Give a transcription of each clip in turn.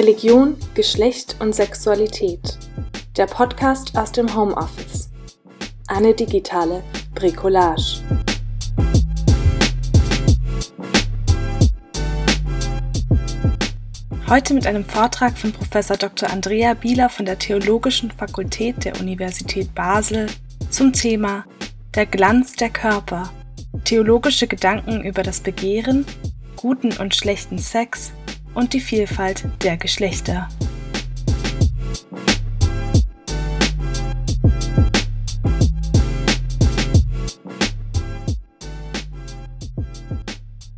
Religion, Geschlecht und Sexualität. Der Podcast aus dem Homeoffice. Eine digitale Bricolage. Heute mit einem Vortrag von Prof. Dr. Andrea Bieler von der Theologischen Fakultät der Universität Basel zum Thema Der Glanz der Körper. Theologische Gedanken über das Begehren, guten und schlechten Sex und die Vielfalt der Geschlechter.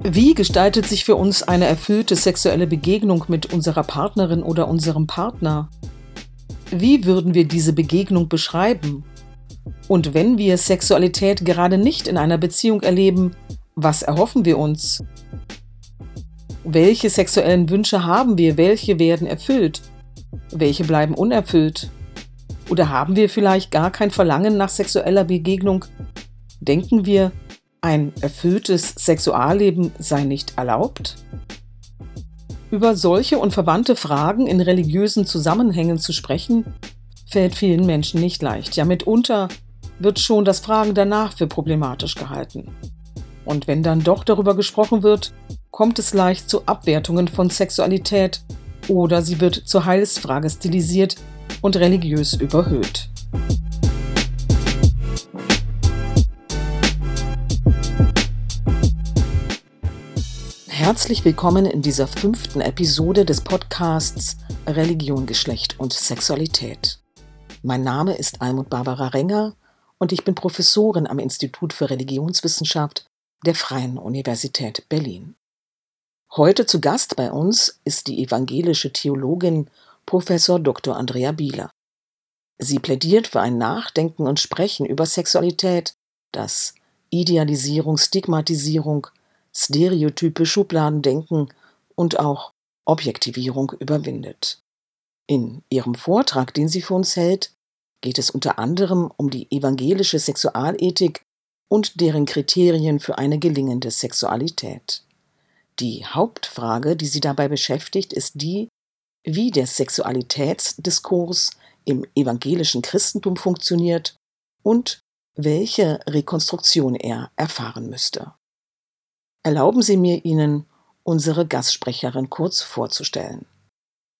Wie gestaltet sich für uns eine erfüllte sexuelle Begegnung mit unserer Partnerin oder unserem Partner? Wie würden wir diese Begegnung beschreiben? Und wenn wir Sexualität gerade nicht in einer Beziehung erleben, was erhoffen wir uns? Welche sexuellen Wünsche haben wir? Welche werden erfüllt? Welche bleiben unerfüllt? Oder haben wir vielleicht gar kein Verlangen nach sexueller Begegnung? Denken wir, ein erfülltes Sexualleben sei nicht erlaubt? Über solche und verwandte Fragen in religiösen Zusammenhängen zu sprechen, fällt vielen Menschen nicht leicht. Ja, mitunter wird schon das Fragen danach für problematisch gehalten. Und wenn dann doch darüber gesprochen wird, kommt es leicht zu Abwertungen von Sexualität oder sie wird zur Heilsfrage stilisiert und religiös überhöht. Herzlich willkommen in dieser fünften Episode des Podcasts Religion, Geschlecht und Sexualität. Mein Name ist Almut Barbara Renger und ich bin Professorin am Institut für Religionswissenschaft der Freien Universität Berlin. Heute zu Gast bei uns ist die evangelische Theologin Professor Dr. Andrea Bieler. Sie plädiert für ein Nachdenken und Sprechen über Sexualität, das Idealisierung, Stigmatisierung, Stereotype, Schubladendenken und auch Objektivierung überwindet. In ihrem Vortrag, den sie für uns hält, geht es unter anderem um die evangelische Sexualethik und deren Kriterien für eine gelingende Sexualität. Die Hauptfrage, die sie dabei beschäftigt, ist die, wie der Sexualitätsdiskurs im evangelischen Christentum funktioniert und welche Rekonstruktion er erfahren müsste. Erlauben Sie mir Ihnen, unsere Gastsprecherin kurz vorzustellen.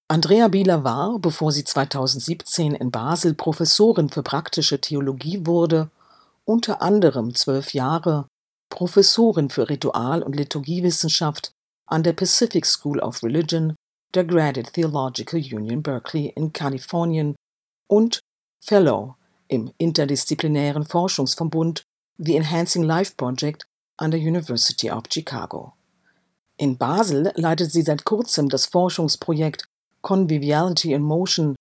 Andrea Bieler war, bevor sie 2017 in Basel Professorin für praktische Theologie wurde, unter anderem zwölf Jahre Professorin für Ritual- und Liturgiewissenschaft an der Pacific School of Religion der Graduate Theological Union Berkeley in Kalifornien und Fellow im interdisziplinären Forschungsverbund The Enhancing Life Project an der University of Chicago. In Basel leitet sie seit kurzem das Forschungsprojekt Conviviality in Motion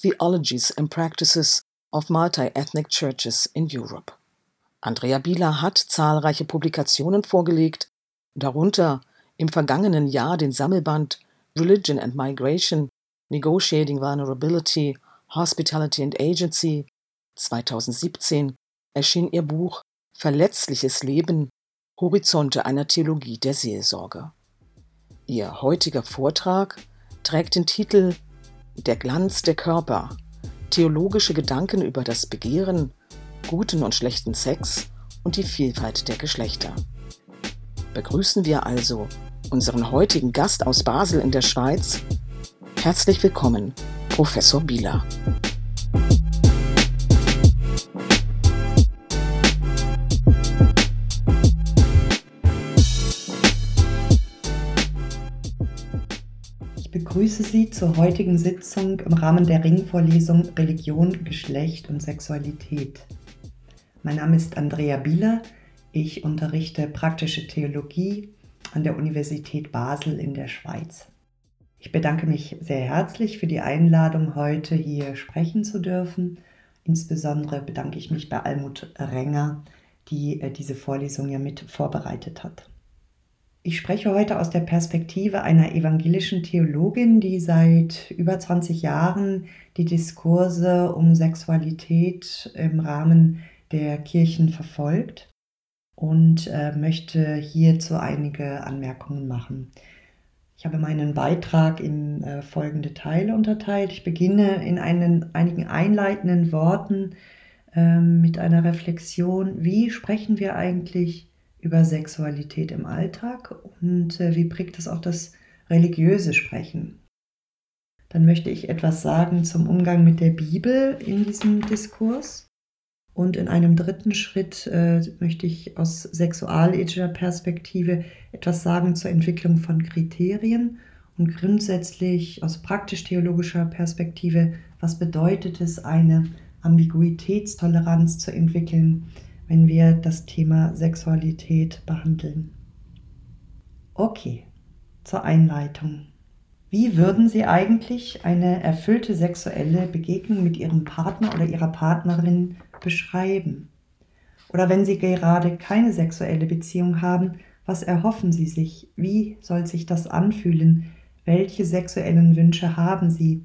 Theologies and Practices of Multi-Ethnic Churches in Europe. Andrea Bieler hat zahlreiche Publikationen vorgelegt, darunter im vergangenen Jahr den Sammelband Religion and Migration, Negotiating Vulnerability, Hospitality and Agency. 2017 erschien ihr Buch Verletzliches Leben, Horizonte einer Theologie der Seelsorge. Ihr heutiger Vortrag trägt den Titel Der Glanz der Körper, theologische Gedanken über das Begehren, guten und schlechten Sex und die Vielfalt der Geschlechter. Begrüßen wir also unseren heutigen Gast aus Basel in der Schweiz. Herzlich willkommen, Professor Bieler. Ich begrüße Sie zur heutigen Sitzung im Rahmen der Ringvorlesung Religion, Geschlecht und Sexualität. Mein Name ist Andrea Bieler. Ich unterrichte praktische Theologie an der Universität Basel in der Schweiz. Ich bedanke mich sehr herzlich für die Einladung, heute hier sprechen zu dürfen. Insbesondere bedanke ich mich bei Almut Renger, die äh, diese Vorlesung ja mit vorbereitet hat. Ich spreche heute aus der Perspektive einer evangelischen Theologin, die seit über 20 Jahren die Diskurse um Sexualität im Rahmen der Kirchen verfolgt und äh, möchte hierzu einige Anmerkungen machen. Ich habe meinen Beitrag in äh, folgende Teile unterteilt. Ich beginne in einen, einigen einleitenden Worten äh, mit einer Reflexion, wie sprechen wir eigentlich über Sexualität im Alltag und äh, wie prägt es auch das religiöse Sprechen. Dann möchte ich etwas sagen zum Umgang mit der Bibel in diesem Diskurs. Und in einem dritten Schritt äh, möchte ich aus sexualethischer Perspektive etwas sagen zur Entwicklung von Kriterien und grundsätzlich aus praktisch-theologischer Perspektive, was bedeutet es, eine Ambiguitätstoleranz zu entwickeln, wenn wir das Thema Sexualität behandeln. Okay, zur Einleitung. Wie würden Sie eigentlich eine erfüllte sexuelle Begegnung mit Ihrem Partner oder Ihrer Partnerin beschreiben? Oder wenn Sie gerade keine sexuelle Beziehung haben, was erhoffen Sie sich? Wie soll sich das anfühlen? Welche sexuellen Wünsche haben Sie?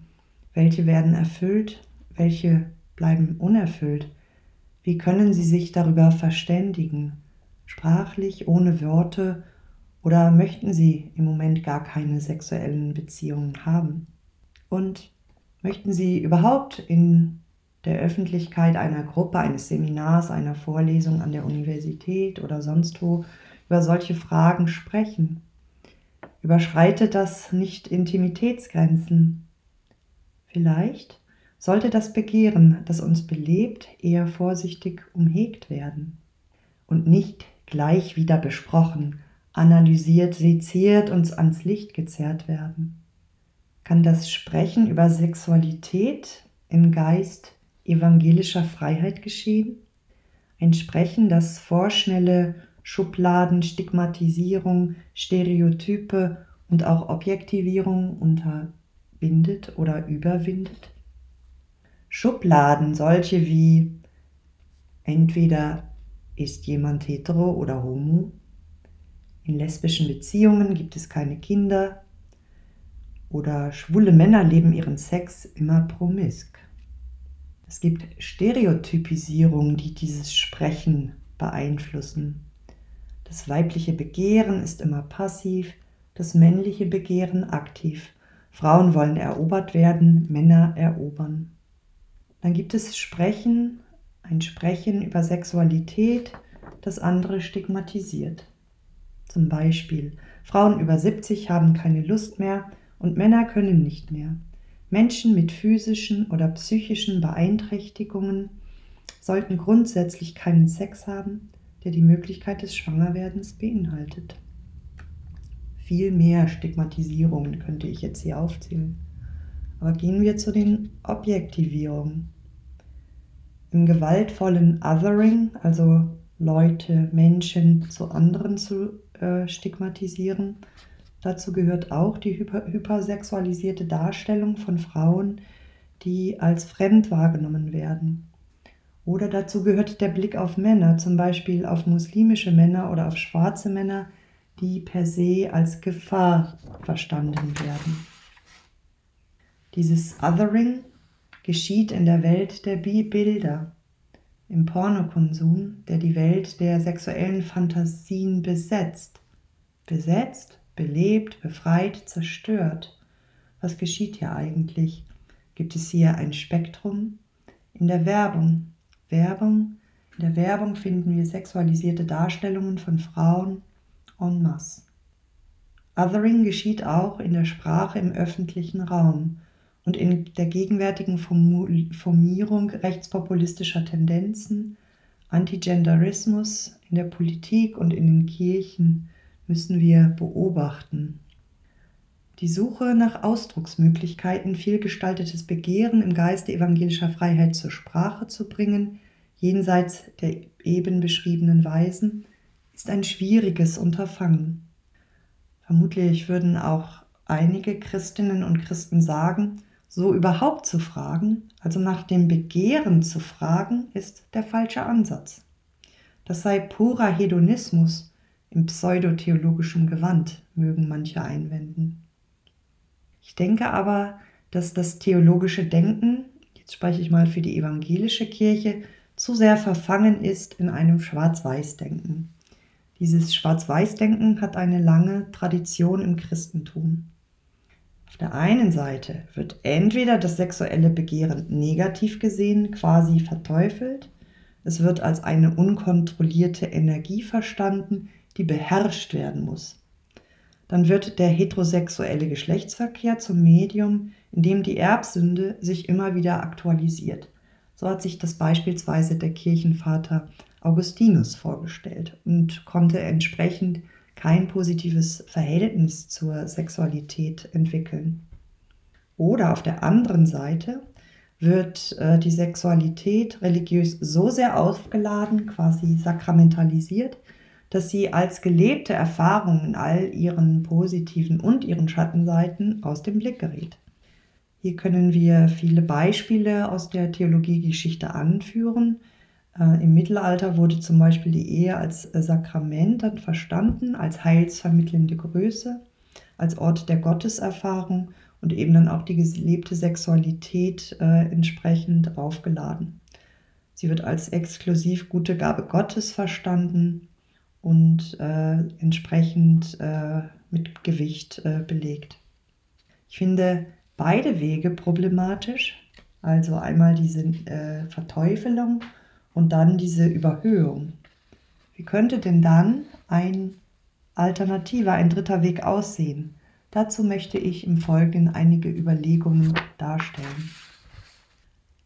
Welche werden erfüllt? Welche bleiben unerfüllt? Wie können Sie sich darüber verständigen? Sprachlich, ohne Worte oder möchten Sie im Moment gar keine sexuellen Beziehungen haben? Und möchten Sie überhaupt in der Öffentlichkeit einer Gruppe, eines Seminars, einer Vorlesung an der Universität oder sonst wo über solche Fragen sprechen? Überschreitet das nicht Intimitätsgrenzen? Vielleicht sollte das Begehren, das uns belebt, eher vorsichtig umhegt werden und nicht gleich wieder besprochen, analysiert, seziert, uns ans Licht gezerrt werden? Kann das Sprechen über Sexualität im Geist evangelischer Freiheit geschehen? Ein Sprechen, das vorschnelle Schubladen, Stigmatisierung, Stereotype und auch Objektivierung unterbindet oder überwindet? Schubladen, solche wie entweder ist jemand hetero oder homo, in lesbischen Beziehungen gibt es keine Kinder oder schwule Männer leben ihren Sex immer promisk. Es gibt Stereotypisierungen, die dieses Sprechen beeinflussen. Das weibliche Begehren ist immer passiv, das männliche Begehren aktiv. Frauen wollen erobert werden, Männer erobern. Dann gibt es Sprechen, ein Sprechen über Sexualität, das andere stigmatisiert. Zum Beispiel, Frauen über 70 haben keine Lust mehr und Männer können nicht mehr. Menschen mit physischen oder psychischen Beeinträchtigungen sollten grundsätzlich keinen Sex haben, der die Möglichkeit des Schwangerwerdens beinhaltet. Viel mehr Stigmatisierungen könnte ich jetzt hier aufzählen. Aber gehen wir zu den Objektivierungen. Im gewaltvollen Othering, also Leute, Menschen zu anderen zu äh, stigmatisieren. Dazu gehört auch die hyper hypersexualisierte Darstellung von Frauen, die als fremd wahrgenommen werden. Oder dazu gehört der Blick auf Männer, zum Beispiel auf muslimische Männer oder auf schwarze Männer, die per se als Gefahr verstanden werden. Dieses Othering geschieht in der Welt der Bilder, im Pornokonsum, der die Welt der sexuellen Fantasien besetzt. Besetzt, belebt, befreit, zerstört. Was geschieht hier eigentlich? Gibt es hier ein Spektrum? In der Werbung. Werbung. In der Werbung finden wir sexualisierte Darstellungen von Frauen en masse. Othering geschieht auch in der Sprache im öffentlichen Raum und in der gegenwärtigen Formierung rechtspopulistischer Tendenzen, Antigenderismus in der Politik und in den Kirchen müssen wir beobachten. Die Suche nach Ausdrucksmöglichkeiten, vielgestaltetes Begehren im Geiste evangelischer Freiheit zur Sprache zu bringen, jenseits der eben beschriebenen Weisen, ist ein schwieriges Unterfangen. Vermutlich würden auch einige Christinnen und Christen sagen, so überhaupt zu fragen, also nach dem Begehren zu fragen, ist der falsche Ansatz. Das sei purer Hedonismus im pseudotheologischen Gewand, mögen manche einwenden. Ich denke aber, dass das theologische Denken, jetzt spreche ich mal für die evangelische Kirche, zu sehr verfangen ist in einem Schwarz-Weiß-Denken. Dieses Schwarz-Weiß-Denken hat eine lange Tradition im Christentum. Auf der einen Seite wird entweder das sexuelle Begehren negativ gesehen, quasi verteufelt, es wird als eine unkontrollierte Energie verstanden, die beherrscht werden muss. Dann wird der heterosexuelle Geschlechtsverkehr zum Medium, in dem die Erbsünde sich immer wieder aktualisiert. So hat sich das beispielsweise der Kirchenvater Augustinus vorgestellt und konnte entsprechend kein positives Verhältnis zur Sexualität entwickeln. Oder auf der anderen Seite wird äh, die Sexualität religiös so sehr aufgeladen, quasi sakramentalisiert, dass sie als gelebte Erfahrung in all ihren positiven und ihren Schattenseiten aus dem Blick gerät. Hier können wir viele Beispiele aus der Theologiegeschichte anführen, äh, Im Mittelalter wurde zum Beispiel die Ehe als Sakrament dann verstanden, als heilsvermittelnde Größe, als Ort der Gotteserfahrung und eben dann auch die gelebte Sexualität äh, entsprechend aufgeladen. Sie wird als exklusiv gute Gabe Gottes verstanden und äh, entsprechend äh, mit Gewicht äh, belegt. Ich finde beide Wege problematisch, also einmal diese Verteufelung und dann diese Überhöhung. Wie könnte denn dann ein alternativer, ein dritter Weg aussehen? Dazu möchte ich im Folgenden einige Überlegungen darstellen.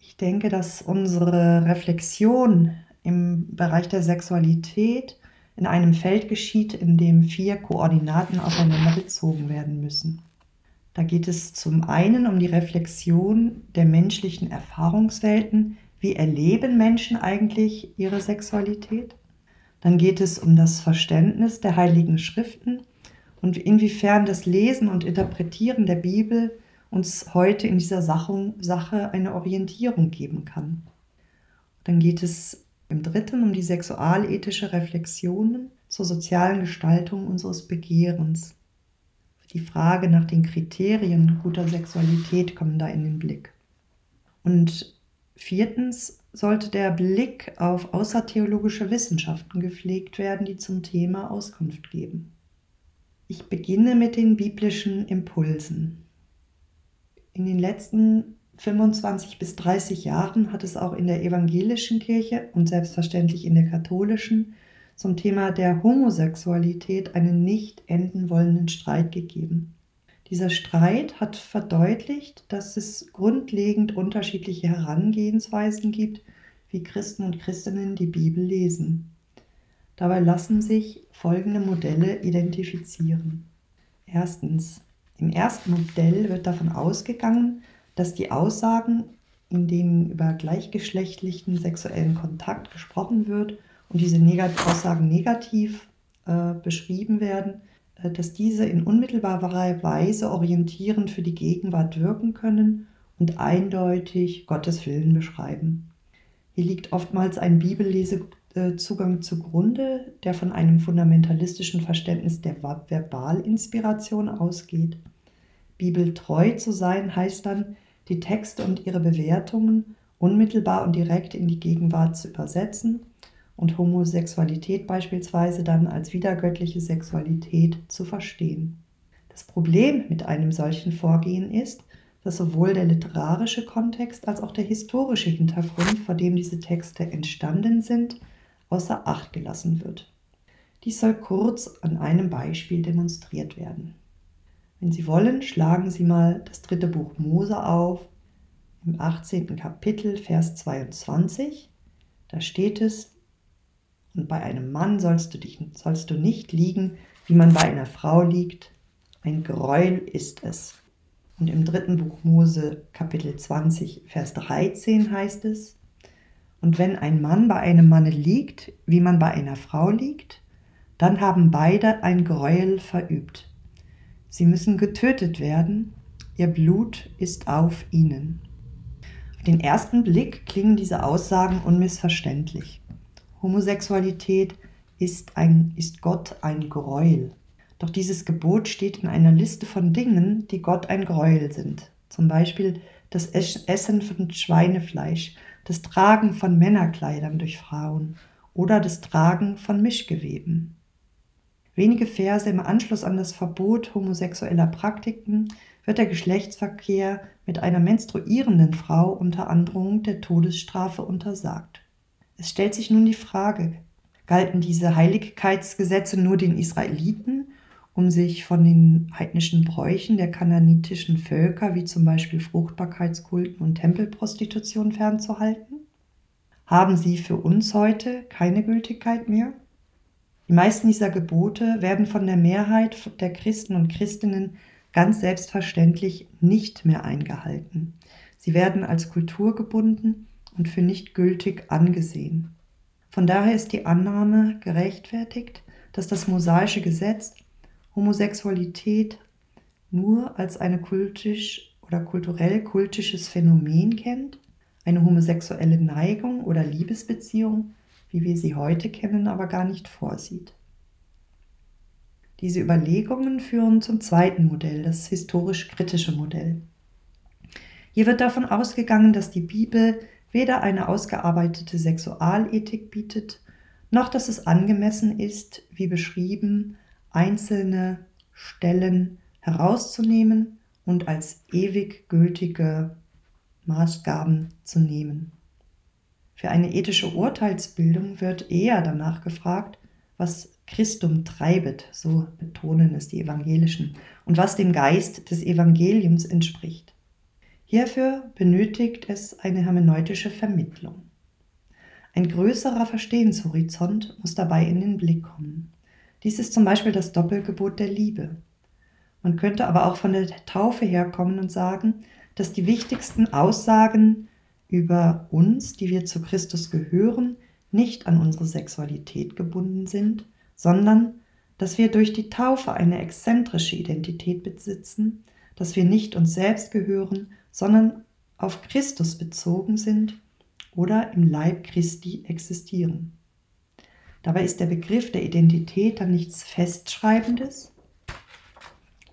Ich denke, dass unsere Reflexion im Bereich der Sexualität in einem Feld geschieht, in dem vier Koordinaten aufeinander bezogen werden müssen. Da geht es zum einen um die Reflexion der menschlichen Erfahrungswelten, wie erleben Menschen eigentlich ihre Sexualität? Dann geht es um das Verständnis der heiligen Schriften und inwiefern das Lesen und Interpretieren der Bibel uns heute in dieser Sache eine Orientierung geben kann. Dann geht es im dritten um die sexualethische Reflexion zur sozialen Gestaltung unseres Begehrens. Die Frage nach den Kriterien guter Sexualität kommen da in den Blick. Und Viertens sollte der Blick auf außertheologische Wissenschaften gepflegt werden, die zum Thema Auskunft geben. Ich beginne mit den biblischen Impulsen. In den letzten 25 bis 30 Jahren hat es auch in der evangelischen Kirche und selbstverständlich in der katholischen zum Thema der Homosexualität einen nicht enden wollenden Streit gegeben. Dieser Streit hat verdeutlicht, dass es grundlegend unterschiedliche Herangehensweisen gibt, wie Christen und Christinnen die Bibel lesen. Dabei lassen sich folgende Modelle identifizieren. Erstens. Im ersten Modell wird davon ausgegangen, dass die Aussagen, in denen über gleichgeschlechtlichen sexuellen Kontakt gesprochen wird und diese Negat Aussagen negativ äh, beschrieben werden, äh, dass diese in unmittelbarer Weise orientierend für die Gegenwart wirken können und eindeutig Gottes Willen beschreiben. Hier liegt oftmals ein Bibellesezugang zugrunde, der von einem fundamentalistischen Verständnis der Verbalinspiration ausgeht. Bibeltreu zu sein heißt dann, die Texte und ihre Bewertungen unmittelbar und direkt in die Gegenwart zu übersetzen und Homosexualität beispielsweise dann als wiedergöttliche Sexualität zu verstehen. Das Problem mit einem solchen Vorgehen ist, dass sowohl der literarische Kontext als auch der historische Hintergrund, vor dem diese Texte entstanden sind, außer Acht gelassen wird. Dies soll kurz an einem Beispiel demonstriert werden. Wenn Sie wollen, schlagen Sie mal das dritte Buch Mose auf, im 18. Kapitel, Vers 22. Da steht es, und bei einem Mann sollst du, dich, sollst du nicht liegen, wie man bei einer Frau liegt. Ein Gräuel ist es. Und im dritten Buch Mose Kapitel 20, Vers 13 heißt es, und wenn ein Mann bei einem Manne liegt, wie man bei einer Frau liegt, dann haben beide ein Gräuel verübt. Sie müssen getötet werden, ihr Blut ist auf ihnen. Auf den ersten Blick klingen diese Aussagen unmissverständlich. Homosexualität ist, ein, ist Gott ein Gräuel. Doch dieses Gebot steht in einer Liste von Dingen, die Gott ein Gräuel sind. Zum Beispiel das Essen von Schweinefleisch, das Tragen von Männerkleidern durch Frauen oder das Tragen von Mischgeweben. Wenige Verse im Anschluss an das Verbot homosexueller Praktiken wird der Geschlechtsverkehr mit einer menstruierenden Frau unter Androhung der Todesstrafe untersagt. Es stellt sich nun die Frage, galten diese Heiligkeitsgesetze nur den Israeliten, um sich von den heidnischen Bräuchen der kananitischen Völker, wie zum Beispiel Fruchtbarkeitskulten und Tempelprostitution, fernzuhalten? Haben sie für uns heute keine Gültigkeit mehr? Die meisten dieser Gebote werden von der Mehrheit der Christen und Christinnen ganz selbstverständlich nicht mehr eingehalten. Sie werden als kulturgebunden und für nicht gültig angesehen. Von daher ist die Annahme gerechtfertigt, dass das mosaische Gesetz Homosexualität nur als ein kultisch oder kulturell kultisches Phänomen kennt, eine homosexuelle Neigung oder Liebesbeziehung, wie wir sie heute kennen, aber gar nicht vorsieht. Diese Überlegungen führen zum zweiten Modell, das historisch-kritische Modell. Hier wird davon ausgegangen, dass die Bibel weder eine ausgearbeitete Sexualethik bietet, noch dass es angemessen ist, wie beschrieben, einzelne Stellen herauszunehmen und als ewig gültige Maßgaben zu nehmen. Für eine ethische Urteilsbildung wird eher danach gefragt, was Christum treibet, so betonen es die Evangelischen, und was dem Geist des Evangeliums entspricht. Hierfür benötigt es eine hermeneutische Vermittlung. Ein größerer Verstehenshorizont muss dabei in den Blick kommen. Dies ist zum Beispiel das Doppelgebot der Liebe. Man könnte aber auch von der Taufe herkommen und sagen, dass die wichtigsten Aussagen über uns, die wir zu Christus gehören, nicht an unsere Sexualität gebunden sind, sondern dass wir durch die Taufe eine exzentrische Identität besitzen, dass wir nicht uns selbst gehören, sondern auf Christus bezogen sind oder im Leib Christi existieren. Dabei ist der Begriff der Identität dann nichts Festschreibendes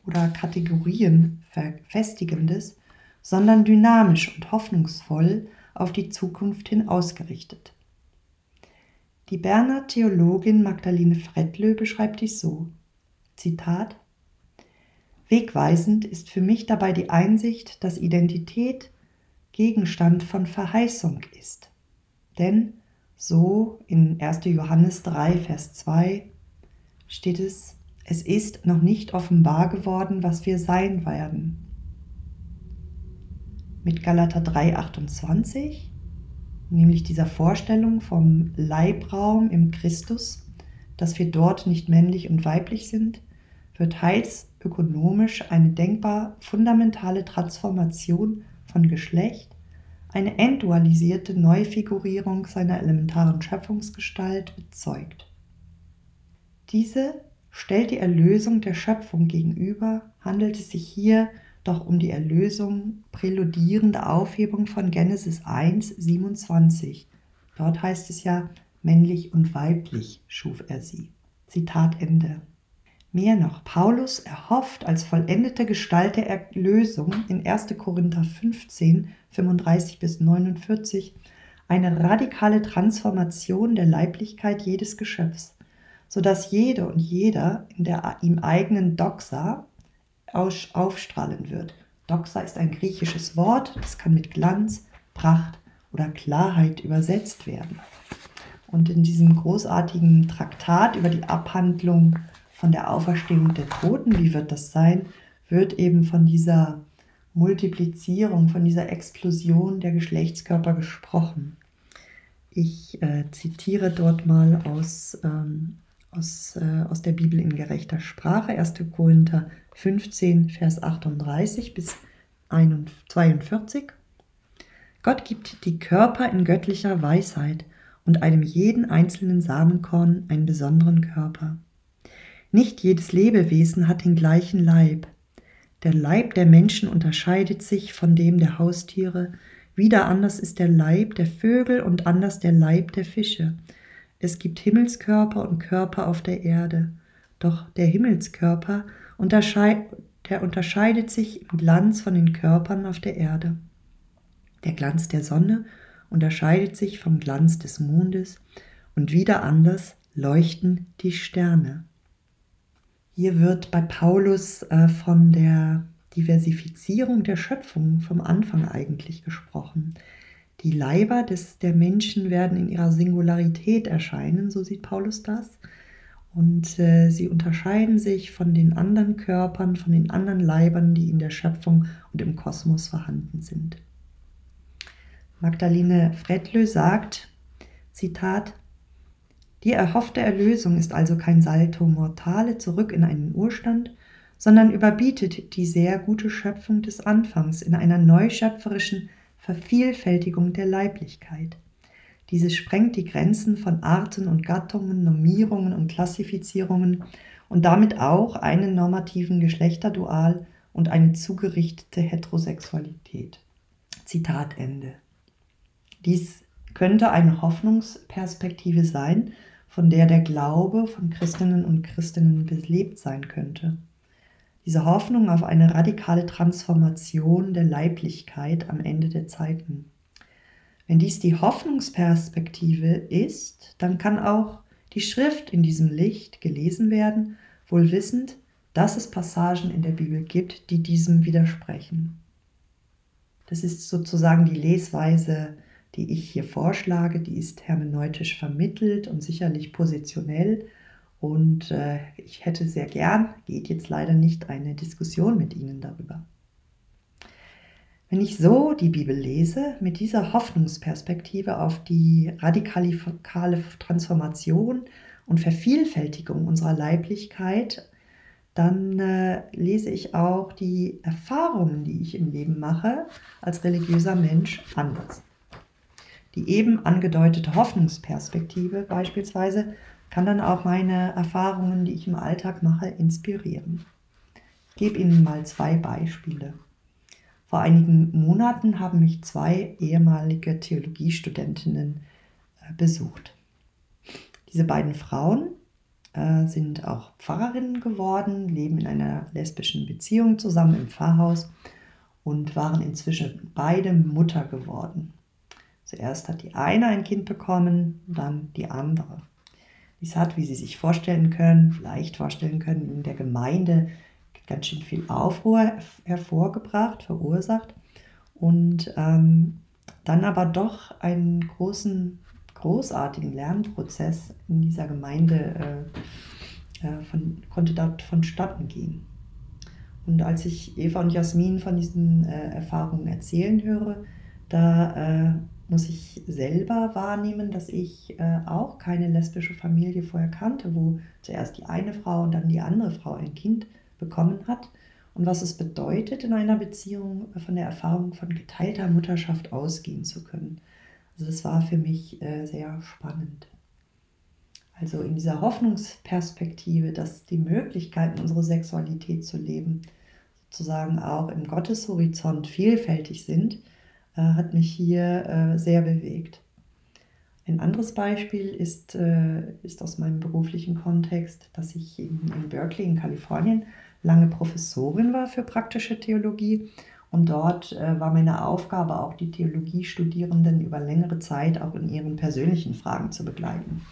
oder Kategorien Festigendes, sondern dynamisch und hoffnungsvoll auf die Zukunft hin ausgerichtet. Die Berner Theologin Magdalene Fredlö beschreibt dies so: Zitat Wegweisend ist für mich dabei die Einsicht, dass Identität Gegenstand von Verheißung ist. Denn so in 1. Johannes 3, Vers 2 steht es, es ist noch nicht offenbar geworden, was wir sein werden. Mit Galater 3, 28 nämlich dieser Vorstellung vom Leibraum im Christus, dass wir dort nicht männlich und weiblich sind, wird heilsökonomisch eine denkbar fundamentale Transformation von Geschlecht, eine entdualisierte Neufigurierung seiner elementaren Schöpfungsgestalt bezeugt. Diese stellt die Erlösung der Schöpfung gegenüber, handelt es sich hier doch um die Erlösung präludierende Aufhebung von Genesis 1, 27. Dort heißt es ja, männlich und weiblich schuf er sie. Zitat Ende. Mehr noch, Paulus erhofft als vollendete Gestalt der Erlösung in 1. Korinther 15, 35 bis 49 eine radikale Transformation der Leiblichkeit jedes Geschöpfs, sodass jede und jeder in der ihm eigenen Doxa, aufstrahlen wird. Doxa ist ein griechisches Wort, das kann mit Glanz, Pracht oder Klarheit übersetzt werden. Und in diesem großartigen Traktat über die Abhandlung von der Auferstehung der Toten, wie wird das sein, wird eben von dieser Multiplizierung, von dieser Explosion der Geschlechtskörper gesprochen. Ich äh, zitiere dort mal aus ähm, aus, äh, aus der Bibel in gerechter Sprache, 1. Korinther 15, Vers 38 bis 42. Gott gibt die Körper in göttlicher Weisheit und einem jeden einzelnen Samenkorn einen besonderen Körper. Nicht jedes Lebewesen hat den gleichen Leib. Der Leib der Menschen unterscheidet sich von dem der Haustiere, wieder anders ist der Leib der Vögel und anders der Leib der Fische. Es gibt Himmelskörper und Körper auf der Erde. Doch der Himmelskörper der unterscheidet sich im Glanz von den Körpern auf der Erde. Der Glanz der Sonne unterscheidet sich vom Glanz des Mondes und wieder anders leuchten die Sterne. Hier wird bei Paulus äh, von der Diversifizierung der Schöpfung vom Anfang eigentlich gesprochen. Die Leiber des, der Menschen werden in ihrer Singularität erscheinen, so sieht Paulus das. Und äh, sie unterscheiden sich von den anderen Körpern, von den anderen Leibern, die in der Schöpfung und im Kosmos vorhanden sind. Magdalene Fredlö sagt, Zitat, die erhoffte Erlösung ist also kein Salto mortale zurück in einen Urstand, sondern überbietet die sehr gute Schöpfung des Anfangs in einer neuschöpferischen Vervielfältigung der Leiblichkeit. Diese sprengt die Grenzen von Arten und Gattungen, Normierungen und Klassifizierungen und damit auch einen normativen Geschlechterdual und eine zugerichtete Heterosexualität. Zitat Ende. Dies könnte eine Hoffnungsperspektive sein, von der der Glaube von Christinnen und Christinnen belebt sein könnte. Diese Hoffnung auf eine radikale Transformation der Leiblichkeit am Ende der Zeiten. Wenn dies die Hoffnungsperspektive ist, dann kann auch die Schrift in diesem Licht gelesen werden, wohl wissend, dass es Passagen in der Bibel gibt, die diesem widersprechen. Das ist sozusagen die Lesweise, die ich hier vorschlage. Die ist hermeneutisch vermittelt und sicherlich positionell. Und äh, ich hätte sehr gern, geht jetzt leider nicht, eine Diskussion mit Ihnen darüber. Wenn ich so die Bibel lese, mit dieser Hoffnungsperspektive auf die radikale Transformation und Vervielfältigung unserer Leiblichkeit, dann äh, lese ich auch die Erfahrungen, die ich im Leben mache, als religiöser Mensch anders. Die eben angedeutete Hoffnungsperspektive beispielsweise kann dann auch meine Erfahrungen, die ich im Alltag mache, inspirieren. Ich gebe Ihnen mal zwei Beispiele. Vor einigen Monaten haben mich zwei ehemalige Theologiestudentinnen äh, besucht. Diese beiden Frauen äh, sind auch Pfarrerinnen geworden, leben in einer lesbischen Beziehung zusammen im Pfarrhaus und waren inzwischen beide Mutter geworden. Zuerst hat die eine ein Kind bekommen, dann die andere. Dies hat, wie Sie sich vorstellen können, vielleicht vorstellen können, in der Gemeinde ganz schön viel Aufruhr hervorgebracht, verursacht und ähm, dann aber doch einen großen, großartigen Lernprozess in dieser Gemeinde äh, äh, von, konnte dort vonstatten gehen. Und als ich Eva und Jasmin von diesen äh, Erfahrungen erzählen höre, da äh, muss ich selber wahrnehmen, dass ich äh, auch keine lesbische Familie vorher kannte, wo zuerst die eine Frau und dann die andere Frau ein Kind bekommen hat und was es bedeutet, in einer Beziehung von der Erfahrung von geteilter Mutterschaft ausgehen zu können. Also das war für mich äh, sehr spannend. Also in dieser Hoffnungsperspektive, dass die Möglichkeiten, unsere Sexualität zu leben, sozusagen auch im Gotteshorizont vielfältig sind, äh, hat mich hier äh, sehr bewegt. Ein anderes Beispiel ist, äh, ist aus meinem beruflichen Kontext, dass ich in, in Berkeley in Kalifornien lange Professorin war für praktische Theologie. Und dort äh, war meine Aufgabe auch, die Theologiestudierenden über längere Zeit auch in ihren persönlichen Fragen zu begleiten.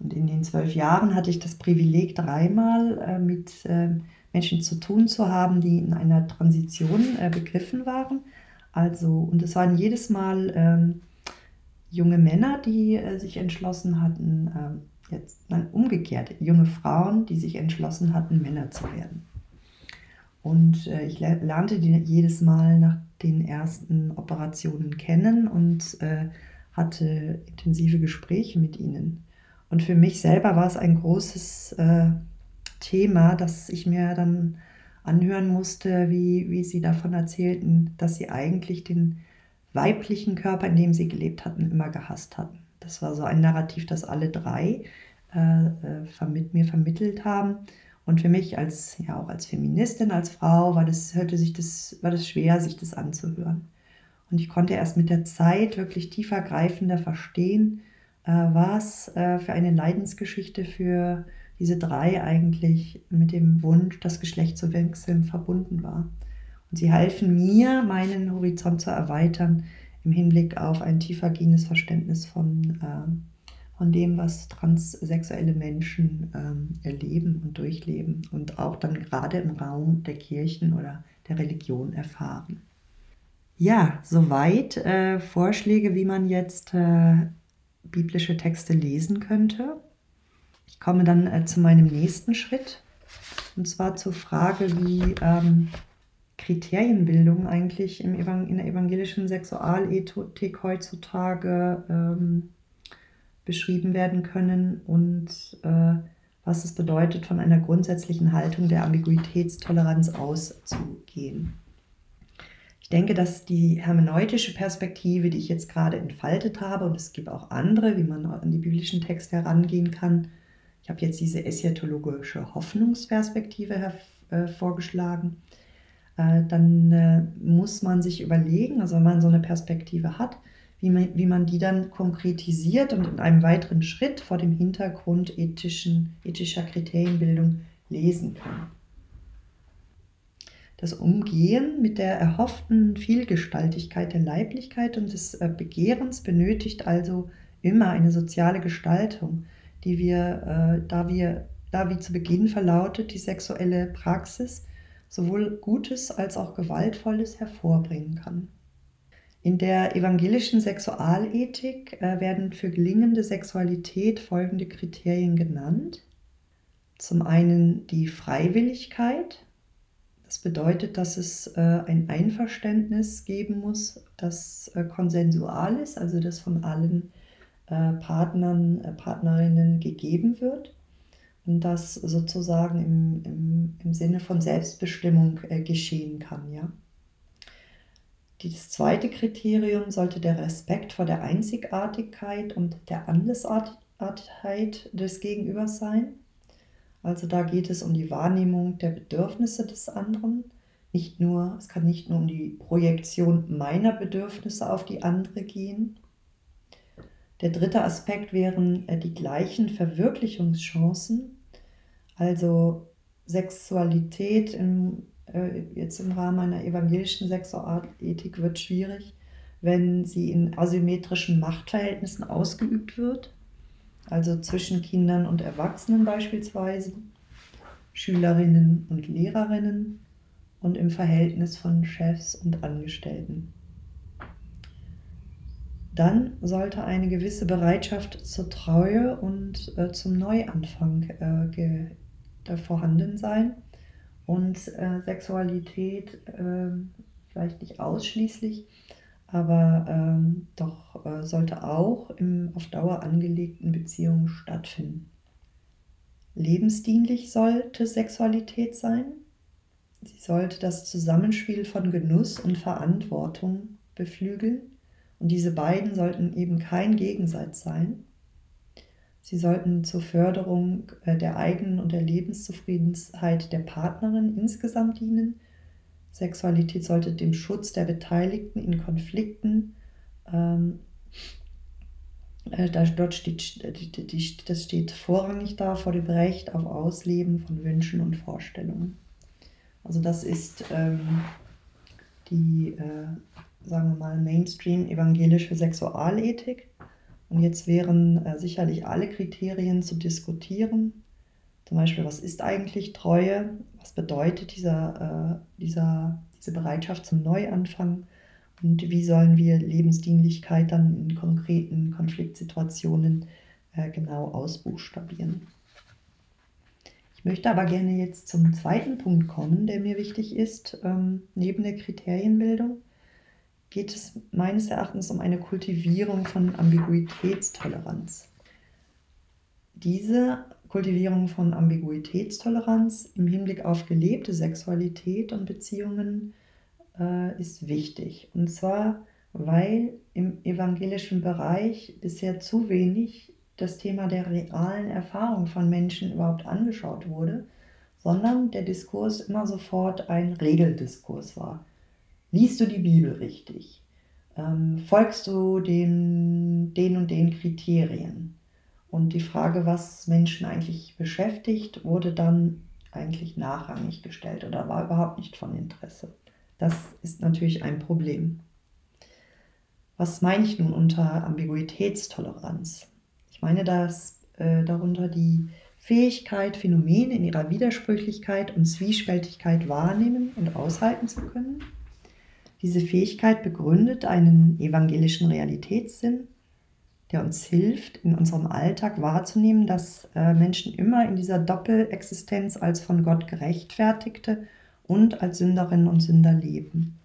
Und in den zwölf Jahren hatte ich das Privileg, dreimal äh, mit äh, Menschen zu tun zu haben, die in einer Transition begriffen waren. Also, und es waren jedes Mal ähm, junge Männer, die sich entschlossen hatten, ähm, jetzt, nein, umgekehrt, junge Frauen, die sich entschlossen hatten, Männer zu werden. Und äh, ich lernte die jedes Mal nach den ersten Operationen kennen und äh, hatte intensive Gespräche mit ihnen. Und für mich selber war es ein großes äh, Thema, dass ich mir dann anhören musste, wie, wie sie davon erzählten, dass sie eigentlich den weiblichen Körper, in dem sie gelebt hatten, immer gehasst hatten. Das war so ein Narrativ, das alle drei äh, äh, mit mir vermittelt haben. Und für mich als, ja auch als Feministin, als Frau, war das, hörte sich das, war das schwer, sich das anzuhören. Und ich konnte erst mit der Zeit wirklich tiefer greifender verstehen, äh, was äh, für eine Leidensgeschichte für diese drei eigentlich mit dem Wunsch, das Geschlecht zu wechseln, verbunden war. Und sie halfen mir, meinen Horizont zu erweitern im Hinblick auf ein tiefergehendes Verständnis von, äh, von dem, was transsexuelle Menschen ähm, erleben und durchleben und auch dann gerade im Raum der Kirchen oder der Religion erfahren. Ja, soweit äh, Vorschläge, wie man jetzt äh, biblische Texte lesen könnte. Ich komme dann äh, zu meinem nächsten Schritt und zwar zur Frage, wie ähm, Kriterienbildung eigentlich im in der evangelischen Sexualethik heutzutage ähm, beschrieben werden können und äh, was es bedeutet, von einer grundsätzlichen Haltung der Ambiguitätstoleranz auszugehen. Ich denke, dass die hermeneutische Perspektive, die ich jetzt gerade entfaltet habe, und es gibt auch andere, wie man an die biblischen Texte herangehen kann, ich habe jetzt diese eschatologische Hoffnungsperspektive äh, vorgeschlagen, äh, dann äh, muss man sich überlegen, also wenn man so eine Perspektive hat, wie man, wie man die dann konkretisiert und in einem weiteren Schritt vor dem Hintergrund ethischen, ethischer Kriterienbildung lesen kann. Das Umgehen mit der erhofften Vielgestaltigkeit der Leiblichkeit und des äh, Begehrens benötigt also immer eine soziale Gestaltung, die wir, äh, da wir, da wie zu Beginn verlautet, die sexuelle Praxis sowohl Gutes als auch Gewaltvolles hervorbringen kann. In der evangelischen Sexualethik äh, werden für gelingende Sexualität folgende Kriterien genannt. Zum einen die Freiwilligkeit. Das bedeutet, dass es äh, ein Einverständnis geben muss, das äh, konsensual ist, also das von allen Partnern, Partnerinnen gegeben wird und das sozusagen im, im, im Sinne von Selbstbestimmung geschehen kann. Ja? Das zweite Kriterium sollte der Respekt vor der Einzigartigkeit und der Andersartigkeit des Gegenübers sein. Also da geht es um die Wahrnehmung der Bedürfnisse des anderen. Nicht nur, es kann nicht nur um die Projektion meiner Bedürfnisse auf die andere gehen. Der dritte Aspekt wären äh, die gleichen Verwirklichungschancen, also Sexualität im jetzt im Rahmen einer evangelischen Sexualethik wird schwierig, wenn sie in asymmetrischen Machtverhältnissen ausgeübt wird, also zwischen Kindern und Erwachsenen beispielsweise, Schülerinnen und Lehrerinnen und im Verhältnis von Chefs und Angestellten. Dann sollte eine gewisse Bereitschaft zur Treue und äh, zum Neuanfang äh, vorhanden sein und äh, Sexualität äh, vielleicht nicht ausschließlich, aber ähm, doch äh, sollte auch im auf Dauer angelegten Beziehungen stattfinden. Lebensdienlich sollte Sexualität sein. Sie sollte das Zusammenspiel von Genuss und Verantwortung beflügeln. Und diese beiden sollten eben kein Gegensatz sein. Sie sollten zur Förderung äh, der eigenen und der Lebenszufriedenheit der Partnerin insgesamt dienen. Sexualität sollte dem Schutz der Beteiligten in Konflikten, ähm, äh, dort steht, das steht vorrangig da vor dem Recht auf Ausleben von Wünschen und Vorstellungen. Also das ist ähm, die, äh, sagen wir mal, Mainstream evangelische Sexualethik. Und jetzt wären äh, sicherlich alle Kriterien zu diskutieren. Zum Beispiel, was ist eigentlich Treue? Was bedeutet dieser, äh, dieser, diese Bereitschaft zum Neuanfang? Und wie sollen wir Lebensdienlichkeit dann in konkreten Konfliktsituationen äh, genau ausbuchstabieren? Ich möchte aber gerne jetzt zum zweiten Punkt kommen, der mir wichtig ist, ähm, neben der Kriterienbildung geht es meines Erachtens um eine Kultivierung von Ambiguitätstoleranz. Diese Kultivierung von Ambiguitätstoleranz im Hinblick auf gelebte Sexualität und Beziehungen äh, ist wichtig. Und zwar, weil im evangelischen Bereich bisher zu wenig das Thema der realen Erfahrung von Menschen überhaupt angeschaut wurde, sondern der Diskurs immer sofort ein Regeldiskurs war. Liest du die Bibel richtig? Ähm, folgst du den, den und den Kriterien? Und die Frage, was Menschen eigentlich beschäftigt, wurde dann eigentlich nachrangig gestellt oder war überhaupt nicht von Interesse. Das ist natürlich ein Problem. Was meine ich nun unter Ambiguitätstoleranz? Ich meine dass äh, darunter die Fähigkeit, Phänomene in ihrer Widersprüchlichkeit und Zwiespältigkeit wahrnehmen und aushalten zu können. Diese Fähigkeit begründet einen evangelischen Realitätssinn, der uns hilft, in unserem Alltag wahrzunehmen, dass äh, Menschen immer in dieser Doppelexistenz als von Gott gerechtfertigte und als Sünderinnen und Sünder leben.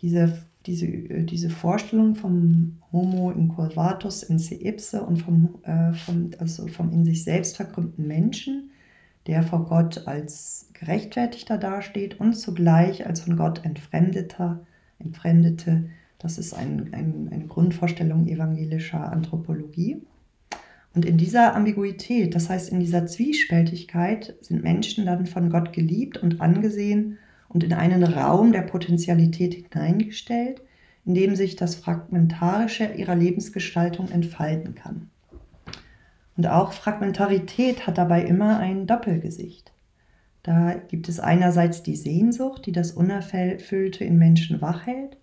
Diese, diese, äh, diese Vorstellung vom Homo incurvatus in se ipse und vom, äh, vom, also vom in sich selbst verkrümmten Menschen, der vor Gott als gerechtfertigter dasteht und zugleich als von Gott entfremdeter, entfremdete, das ist ein, ein, eine Grundvorstellung evangelischer Anthropologie. Und in dieser Ambiguität, das heißt in dieser Zwiespältigkeit, sind Menschen dann von Gott geliebt und angesehen und in einen Raum der Potentialität hineingestellt, in dem sich das Fragmentarische ihrer Lebensgestaltung entfalten kann. Und auch Fragmentarität hat dabei immer ein Doppelgesicht. Da gibt es einerseits die Sehnsucht, die das Unerfüllte in Menschen wachhält,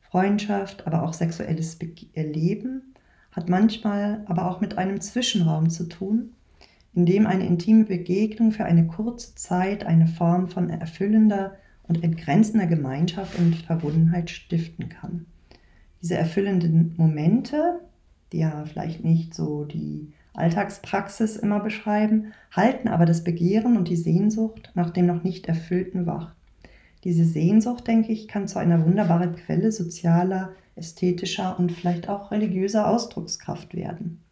Freundschaft, aber auch sexuelles Leben hat manchmal aber auch mit einem Zwischenraum zu tun, in dem eine intime Begegnung für eine kurze Zeit eine Form von erfüllender und entgrenzender Gemeinschaft und Verbundenheit stiften kann. Diese erfüllenden Momente, die ja vielleicht nicht so die Alltagspraxis immer beschreiben, halten aber das Begehren und die Sehnsucht nach dem noch nicht Erfüllten wach. Diese Sehnsucht, denke ich, kann zu einer wunderbaren Quelle sozialer, ästhetischer und vielleicht auch religiöser Ausdruckskraft werden.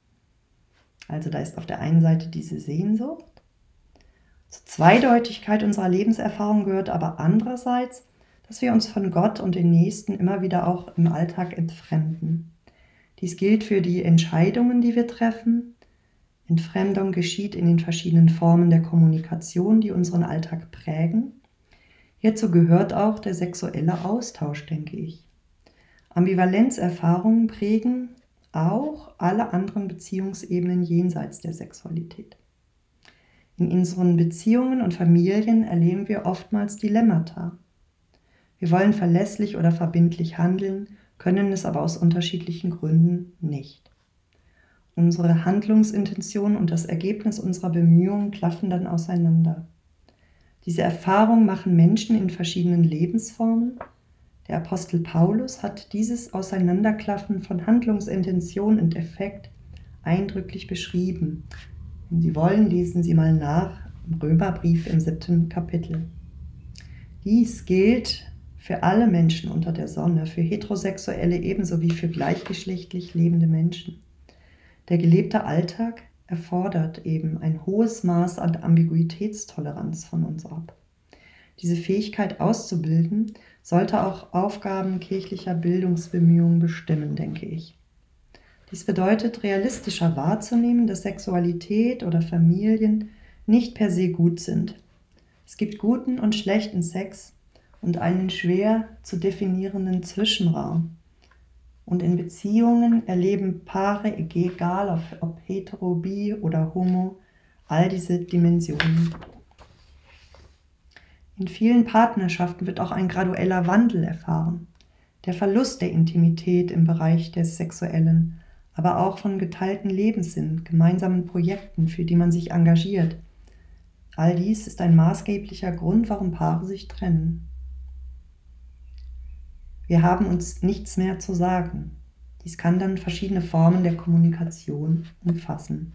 Also da ist auf der einen Seite diese Sehnsucht. Zur Zweideutigkeit unserer Lebenserfahrung gehört aber andererseits, dass wir uns von Gott und den Nächsten immer wieder auch im Alltag entfremden. Dies gilt für die Entscheidungen, die wir treffen. Entfremdung geschieht in den verschiedenen Formen der Kommunikation, die unseren Alltag prägen. Hierzu gehört auch der sexuelle Austausch, denke ich. Ambivalenzerfahrungen prägen auch alle anderen Beziehungsebenen jenseits der Sexualität. In unseren Beziehungen und Familien erleben wir oftmals Dilemmata. Wir wollen verlässlich oder verbindlich handeln, können es aber aus unterschiedlichen Gründen nicht. Unsere Handlungsintention und das Ergebnis unserer Bemühungen klaffen dann auseinander. Diese Erfahrung machen Menschen in verschiedenen Lebensformen. Der Apostel Paulus hat dieses Auseinanderklaffen von Handlungsintention und Effekt eindrücklich beschrieben. Wenn Sie wollen, lesen Sie mal nach im Römerbrief im siebten Kapitel. Dies gilt für alle Menschen unter der Sonne, für Heterosexuelle ebenso wie für gleichgeschlechtlich lebende Menschen. Der gelebte Alltag erfordert eben ein hohes Maß an Ambiguitätstoleranz von uns ab. Diese Fähigkeit auszubilden, sollte auch Aufgaben kirchlicher Bildungsbemühungen bestimmen, denke ich. Dies bedeutet, realistischer wahrzunehmen, dass Sexualität oder Familien nicht per se gut sind. Es gibt guten und schlechten Sex und einen schwer zu definierenden Zwischenraum, und in Beziehungen erleben Paare, egal ob hetero, bi oder homo, all diese Dimensionen. In vielen Partnerschaften wird auch ein gradueller Wandel erfahren. Der Verlust der Intimität im Bereich des Sexuellen, aber auch von geteilten Lebenssinn, gemeinsamen Projekten, für die man sich engagiert. All dies ist ein maßgeblicher Grund, warum Paare sich trennen. Wir haben uns nichts mehr zu sagen. Dies kann dann verschiedene Formen der Kommunikation umfassen.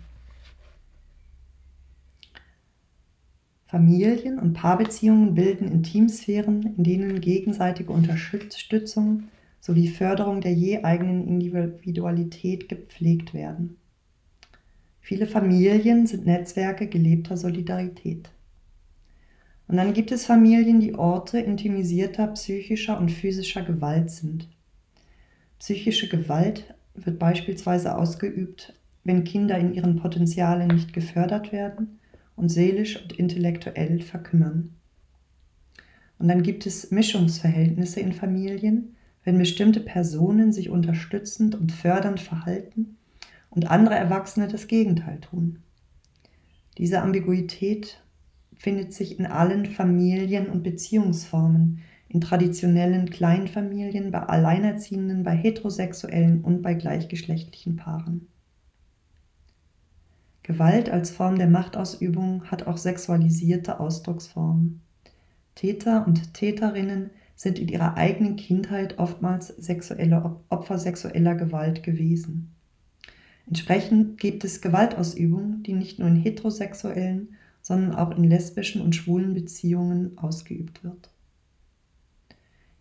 Familien- und Paarbeziehungen bilden Intimsphären, in denen gegenseitige Unterstützung sowie Förderung der je eigenen Individualität gepflegt werden. Viele Familien sind Netzwerke gelebter Solidarität. Und dann gibt es Familien, die Orte intimisierter psychischer und physischer Gewalt sind. Psychische Gewalt wird beispielsweise ausgeübt, wenn Kinder in ihren Potenzialen nicht gefördert werden und seelisch und intellektuell verkümmern. Und dann gibt es Mischungsverhältnisse in Familien, wenn bestimmte Personen sich unterstützend und fördernd verhalten und andere Erwachsene das Gegenteil tun. Diese Ambiguität findet sich in allen Familien und Beziehungsformen, in traditionellen Kleinfamilien, bei Alleinerziehenden, bei Heterosexuellen und bei gleichgeschlechtlichen Paaren. Gewalt als Form der Machtausübung hat auch sexualisierte Ausdrucksformen. Täter und Täterinnen sind in ihrer eigenen Kindheit oftmals sexuelle Opfer sexueller Gewalt gewesen. Entsprechend gibt es Gewaltausübung, die nicht nur in heterosexuellen, sondern auch in lesbischen und schwulen Beziehungen ausgeübt wird.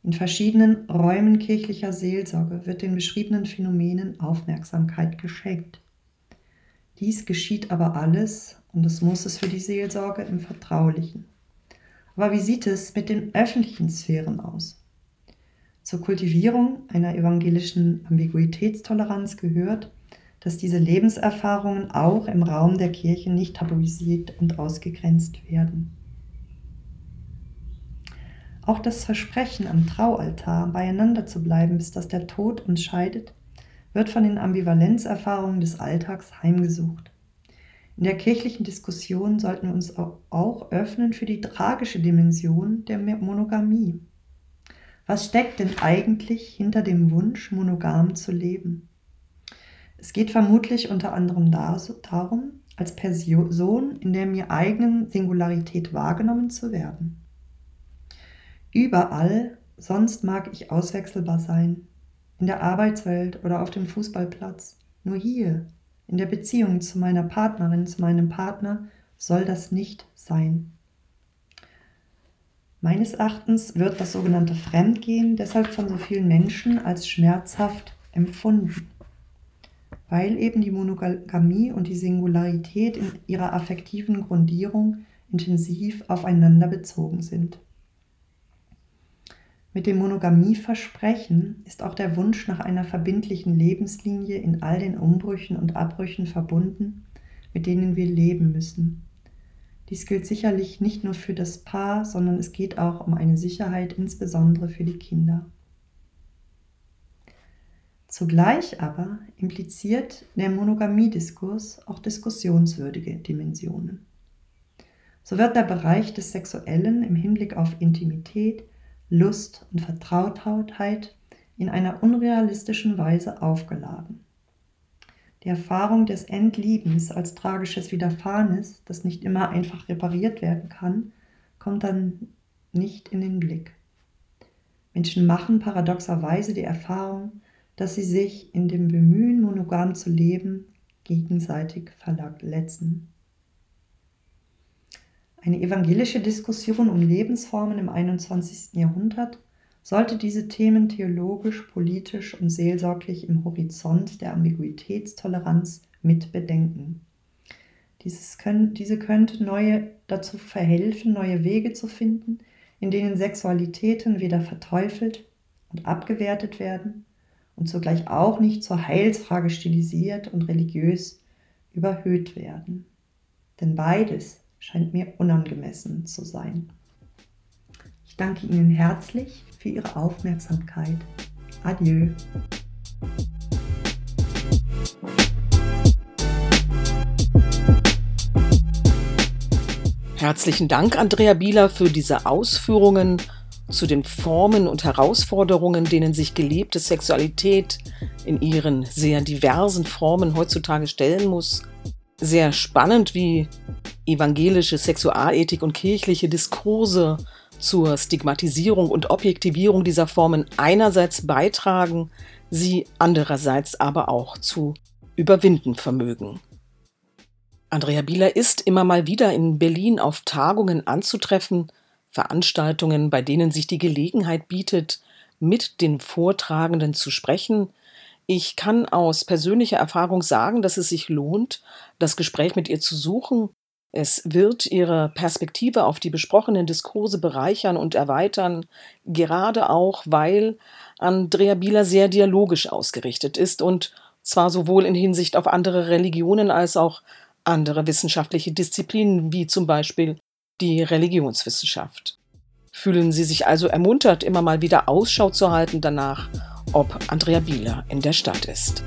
In verschiedenen Räumen kirchlicher Seelsorge wird den beschriebenen Phänomenen Aufmerksamkeit geschenkt. Dies geschieht aber alles, und das muss es für die Seelsorge, im Vertraulichen. Aber wie sieht es mit den öffentlichen Sphären aus? Zur Kultivierung einer evangelischen Ambiguitätstoleranz gehört, dass diese Lebenserfahrungen auch im Raum der Kirche nicht tabuisiert und ausgegrenzt werden. Auch das Versprechen am Traualtar, beieinander zu bleiben, bis dass der Tod uns scheidet, wird von den Ambivalenzerfahrungen des Alltags heimgesucht. In der kirchlichen Diskussion sollten wir uns auch öffnen für die tragische Dimension der Monogamie. Was steckt denn eigentlich hinter dem Wunsch, monogam zu leben? Es geht vermutlich unter anderem darum, als Person in der mir eigenen Singularität wahrgenommen zu werden. Überall sonst mag ich auswechselbar sein, in der Arbeitswelt oder auf dem Fußballplatz. Nur hier, in der Beziehung zu meiner Partnerin, zu meinem Partner, soll das nicht sein. Meines Erachtens wird das sogenannte Fremdgehen deshalb von so vielen Menschen als schmerzhaft empfunden, weil eben die Monogamie und die Singularität in ihrer affektiven Grundierung intensiv aufeinander bezogen sind. Mit dem Monogamieversprechen ist auch der Wunsch nach einer verbindlichen Lebenslinie in all den Umbrüchen und Abbrüchen verbunden, mit denen wir leben müssen. Dies gilt sicherlich nicht nur für das Paar, sondern es geht auch um eine Sicherheit insbesondere für die Kinder. Zugleich aber impliziert der Monogamiediskurs auch diskussionswürdige Dimensionen. So wird der Bereich des Sexuellen im Hinblick auf Intimität, Lust und Vertrautheit in einer unrealistischen Weise aufgeladen. Die Erfahrung des Endliebens als tragisches Widerfahrenes, das nicht immer einfach repariert werden kann, kommt dann nicht in den Blick. Menschen machen paradoxerweise die Erfahrung, dass sie sich in dem Bemühen, monogam zu leben, gegenseitig verletzen. Eine evangelische Diskussion um Lebensformen im 21. Jahrhundert sollte diese Themen theologisch, politisch und seelsorglich im Horizont der Ambiguitätstoleranz mit bedenken. Dieses können, diese könnte neue, dazu verhelfen, neue Wege zu finden, in denen Sexualitäten weder verteufelt und abgewertet werden und zugleich auch nicht zur Heilsfrage stilisiert und religiös überhöht werden. Denn beides scheint mir unangemessen zu sein. Ich danke Ihnen herzlich für Ihre Aufmerksamkeit. Adieu. Herzlichen Dank, Andrea Bieler, für diese Ausführungen zu den Formen und Herausforderungen, denen sich gelebte Sexualität in ihren sehr diversen Formen heutzutage stellen muss. Sehr spannend, wie evangelische Sexualethik und kirchliche Diskurse zur Stigmatisierung und Objektivierung dieser Formen einerseits beitragen, sie andererseits aber auch zu überwinden vermögen. Andrea Bieler ist immer mal wieder in Berlin auf Tagungen anzutreffen, Veranstaltungen, bei denen sich die Gelegenheit bietet, mit den Vortragenden zu sprechen. Ich kann aus persönlicher Erfahrung sagen, dass es sich lohnt, das Gespräch mit ihr zu suchen es wird ihre Perspektive auf die besprochenen Diskurse bereichern und erweitern, gerade auch, weil Andrea Bieler sehr dialogisch ausgerichtet ist und zwar sowohl in Hinsicht auf andere Religionen als auch andere wissenschaftliche Disziplinen, wie zum Beispiel die Religionswissenschaft. Fühlen Sie sich also ermuntert, immer mal wieder Ausschau zu halten danach, ob Andrea Bieler in der Stadt ist.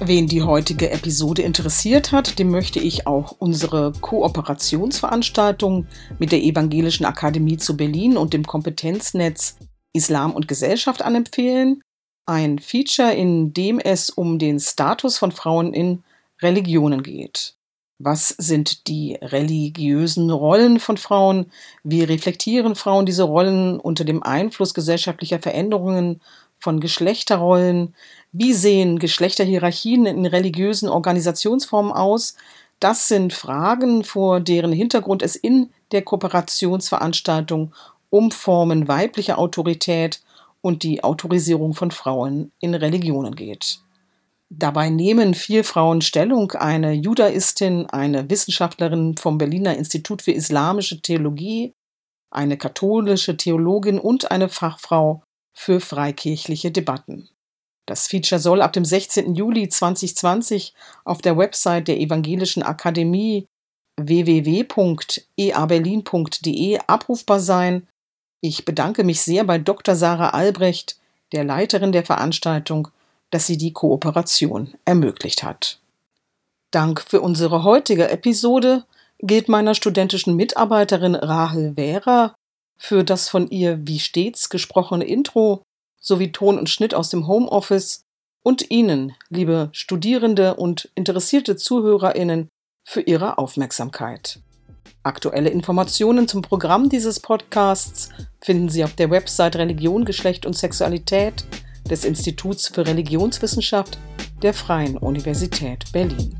Wen die heutige Episode interessiert hat, dem möchte ich auch unsere Kooperationsveranstaltung mit der Evangelischen Akademie zu Berlin und dem Kompetenznetz Islam und Gesellschaft anempfehlen. Ein Feature, in dem es um den Status von Frauen in Religionen geht. Was sind die religiösen Rollen von Frauen? Wie reflektieren Frauen diese Rollen unter dem Einfluss gesellschaftlicher Veränderungen von Geschlechterrollen? Wie sehen Geschlechterhierarchien in religiösen Organisationsformen aus? Das sind Fragen, vor deren Hintergrund es in der Kooperationsveranstaltung um Formen weiblicher Autorität und die Autorisierung von Frauen in Religionen geht. Dabei nehmen vier Frauen Stellung, eine Judaistin, eine Wissenschaftlerin vom Berliner Institut für Islamische Theologie, eine katholische Theologin und eine Fachfrau für freikirchliche Debatten. Das Feature soll ab dem 16. Juli 2020 auf der Website der Evangelischen Akademie www.eaberlin.de abrufbar sein ich bedanke mich sehr bei Dr. Sarah Albrecht, der Leiterin der Veranstaltung, dass sie die Kooperation ermöglicht hat. Dank für unsere heutige Episode gilt meiner studentischen Mitarbeiterin Rahel Wehrer für das von ihr wie stets gesprochene Intro sowie Ton und Schnitt aus dem Homeoffice und Ihnen, liebe Studierende und interessierte Zuhörerinnen, für Ihre Aufmerksamkeit. Aktuelle Informationen zum Programm dieses Podcasts finden Sie auf der Website Religion, Geschlecht und Sexualität des Instituts für Religionswissenschaft der Freien Universität Berlin.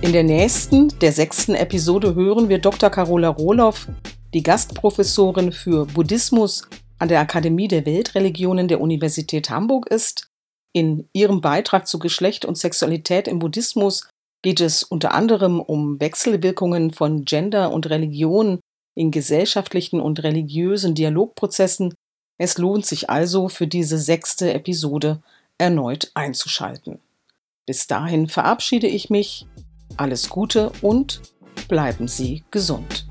In der nächsten, der sechsten Episode hören wir Dr. Carola Rohloff, die Gastprofessorin für Buddhismus an der Akademie der Weltreligionen der Universität Hamburg ist in ihrem Beitrag zu Geschlecht und Sexualität im Buddhismus geht es unter anderem um Wechselwirkungen von Gender und Religion in gesellschaftlichen und religiösen Dialogprozessen. Es lohnt sich also für diese sechste Episode erneut einzuschalten. Bis dahin verabschiede ich mich. Alles Gute und bleiben Sie gesund.